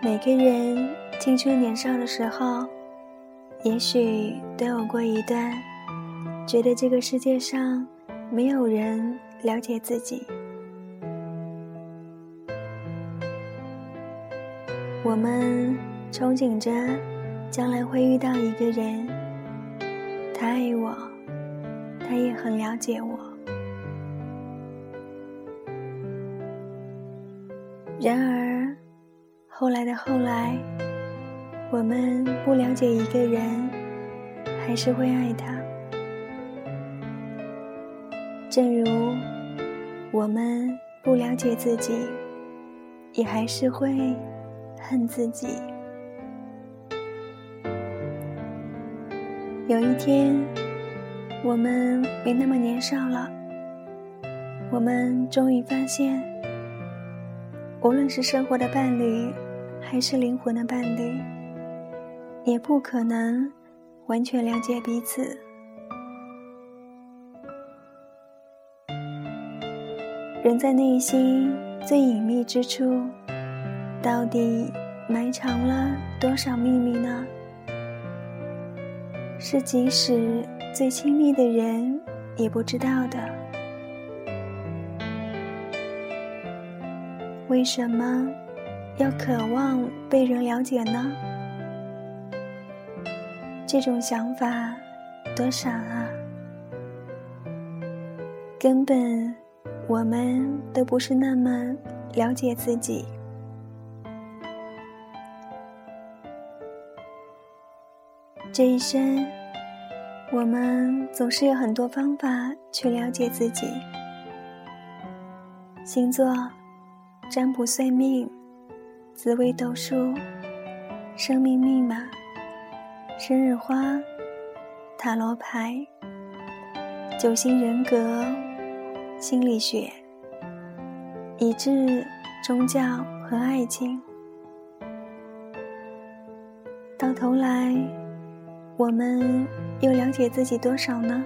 每个人青春年少的时候，也许都有过一段觉得这个世界上没有人了解自己。我们憧憬着将来会遇到一个人，他爱我，他也很了解我。然而，后来的后来，我们不了解一个人，还是会爱他。正如我们不了解自己，也还是会恨自己。有一天，我们没那么年少了，我们终于发现。无论是生活的伴侣，还是灵魂的伴侣，也不可能完全了解彼此。人在内心最隐秘之处，到底埋藏了多少秘密呢？是即使最亲密的人也不知道的。为什么要渴望被人了解呢？这种想法多傻啊！根本我们都不是那么了解自己。这一生，我们总是有很多方法去了解自己。星座。占卜算命、紫微斗数、生命密码、生日花、塔罗牌、九型人格、心理学，以致宗教和爱情，到头来，我们又了解自己多少呢？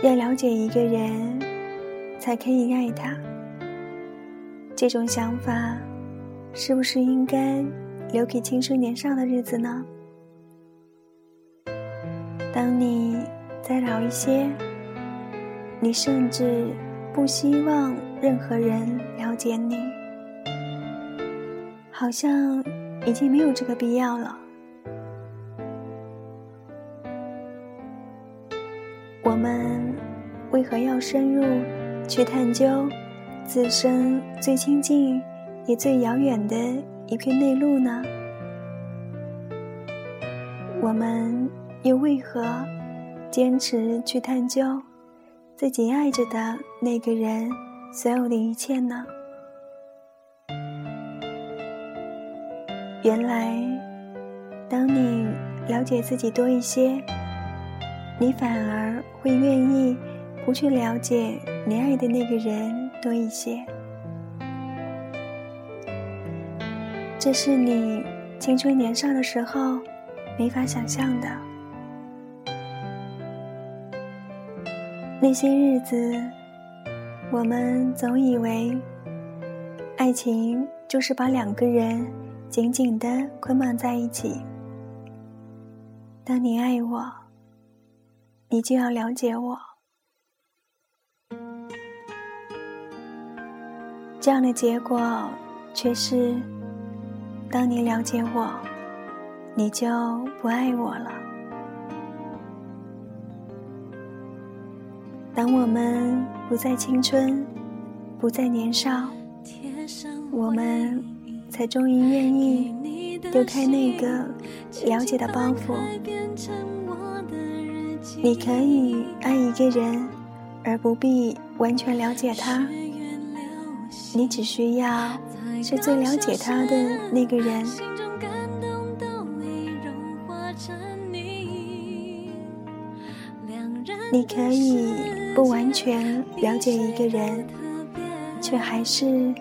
要了解一个人。才可以爱他。这种想法，是不是应该留给青春年少的日子呢？当你再老一些，你甚至不希望任何人了解你，好像已经没有这个必要了。我们为何要深入？去探究自身最亲近也最遥远的一片内陆呢？我们又为何坚持去探究自己爱着的那个人所有的一切呢？原来，当你了解自己多一些，你反而会愿意。不去了解你爱的那个人多一些，这是你青春年少的时候没法想象的。那些日子，我们总以为爱情就是把两个人紧紧的捆绑在一起。当你爱我，你就要了解我。这样的结果，却是：当你了解我，你就不爱我了。当我们不再青春，不再年少，我们才终于愿意丢开那个了解的包袱。你可以爱一个人，而不必完全了解他。你只需要是最了解他的那个人。你可以不完全了解一个人，却还是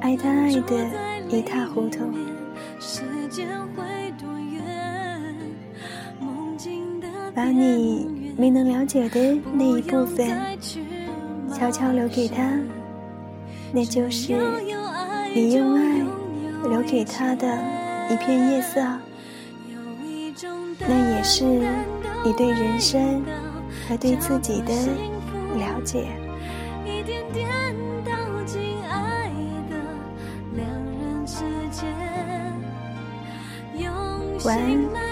爱他爱的一塌糊涂。把你没能了解的那一部分，悄悄留给他。那就是你用爱留给他的一片夜色，那也是你对人生和对自己的了解。晚安。